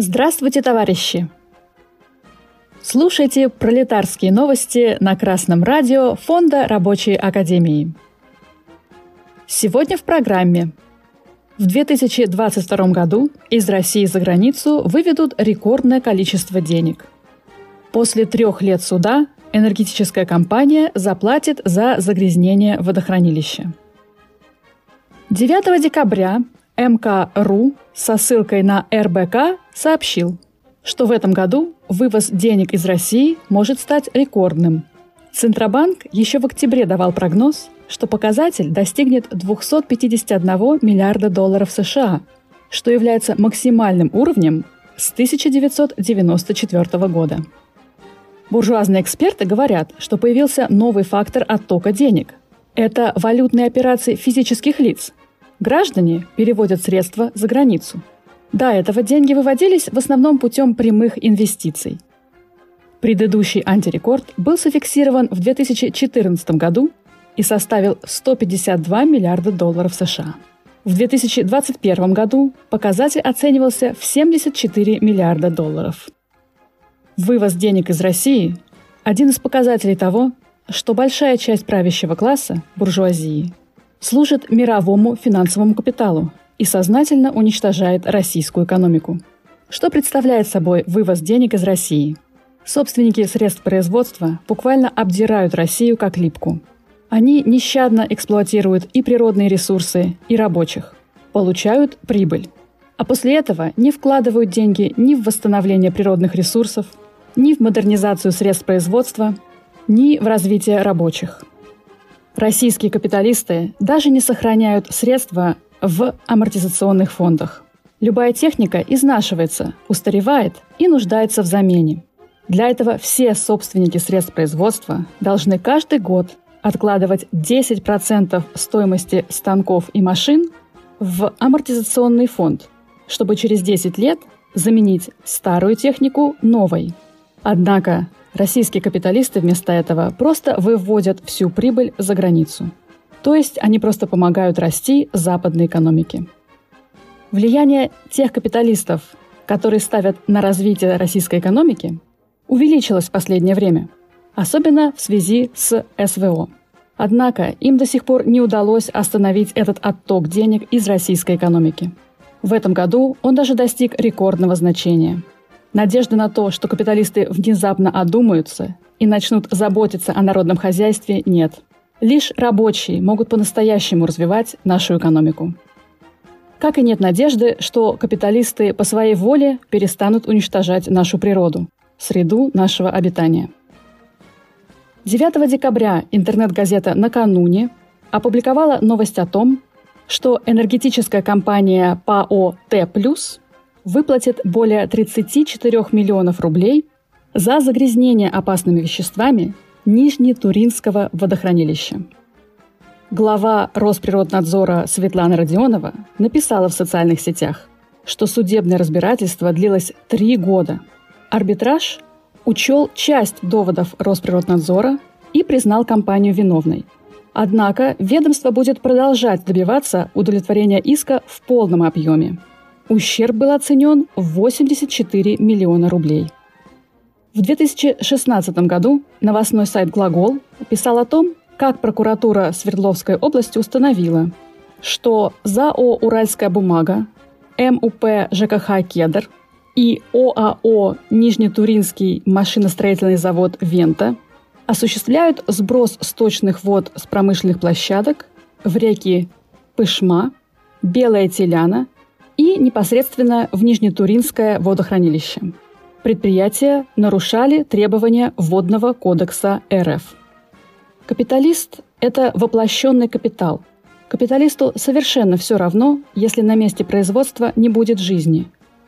Здравствуйте, товарищи! Слушайте пролетарские новости на Красном радио Фонда Рабочей Академии. Сегодня в программе. В 2022 году из России за границу выведут рекордное количество денег. После трех лет суда энергетическая компания заплатит за загрязнение водохранилища. 9 декабря МК.ру со ссылкой на РБК сообщил, что в этом году вывоз денег из России может стать рекордным. Центробанк еще в октябре давал прогноз, что показатель достигнет 251 миллиарда долларов США, что является максимальным уровнем с 1994 года. Буржуазные эксперты говорят, что появился новый фактор оттока денег. Это валютные операции физических лиц, Граждане переводят средства за границу. До этого деньги выводились в основном путем прямых инвестиций. Предыдущий антирекорд был зафиксирован в 2014 году и составил 152 миллиарда долларов США. В 2021 году показатель оценивался в 74 миллиарда долларов. Вывоз денег из России – один из показателей того, что большая часть правящего класса, буржуазии, служит мировому финансовому капиталу и сознательно уничтожает российскую экономику. Что представляет собой вывоз денег из России? Собственники средств производства буквально обдирают Россию как липку. Они нещадно эксплуатируют и природные ресурсы, и рабочих. Получают прибыль. А после этого не вкладывают деньги ни в восстановление природных ресурсов, ни в модернизацию средств производства, ни в развитие рабочих – Российские капиталисты даже не сохраняют средства в амортизационных фондах. Любая техника изнашивается, устаревает и нуждается в замене. Для этого все собственники средств производства должны каждый год откладывать 10% стоимости станков и машин в амортизационный фонд, чтобы через 10 лет заменить старую технику новой. Однако Российские капиталисты вместо этого просто выводят всю прибыль за границу. То есть они просто помогают расти западной экономике. Влияние тех капиталистов, которые ставят на развитие российской экономики, увеличилось в последнее время, особенно в связи с СВО. Однако им до сих пор не удалось остановить этот отток денег из российской экономики. В этом году он даже достиг рекордного значения – Надежды на то, что капиталисты внезапно одумаются и начнут заботиться о народном хозяйстве, нет. Лишь рабочие могут по-настоящему развивать нашу экономику. Как и нет надежды, что капиталисты по своей воле перестанут уничтожать нашу природу, среду нашего обитания. 9 декабря интернет-газета «Накануне» опубликовала новость о том, что энергетическая компания ПАО «Т+,» выплатит более 34 миллионов рублей за загрязнение опасными веществами Нижнетуринского водохранилища. Глава Росприроднадзора Светлана Родионова написала в социальных сетях, что судебное разбирательство длилось три года. Арбитраж учел часть доводов Росприроднадзора и признал компанию виновной. Однако ведомство будет продолжать добиваться удовлетворения иска в полном объеме. Ущерб был оценен в 84 миллиона рублей. В 2016 году новостной сайт «Глагол» писал о том, как прокуратура Свердловской области установила, что ЗАО «Уральская бумага», МУП ЖКХ «Кедр» и ОАО «Нижнетуринский машиностроительный завод «Вента» осуществляют сброс сточных вод с промышленных площадок в реки Пышма, Белая Теляна и непосредственно в Нижнетуринское водохранилище. Предприятия нарушали требования Водного кодекса РФ. Капиталист – это воплощенный капитал. Капиталисту совершенно все равно, если на месте производства не будет жизни.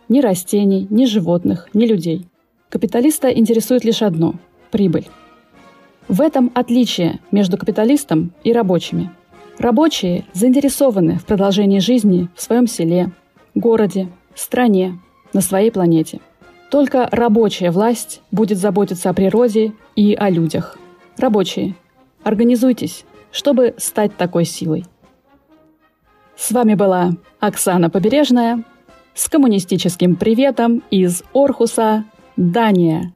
Ни растений, ни животных, ни людей. Капиталиста интересует лишь одно – прибыль. В этом отличие между капиталистом и рабочими. Рабочие заинтересованы в продолжении жизни в своем селе, городе, стране, на своей планете. Только рабочая власть будет заботиться о природе и о людях. Рабочие, организуйтесь, чтобы стать такой силой. С вами была Оксана Побережная. с коммунистическим приветом из Орхуса, Дания.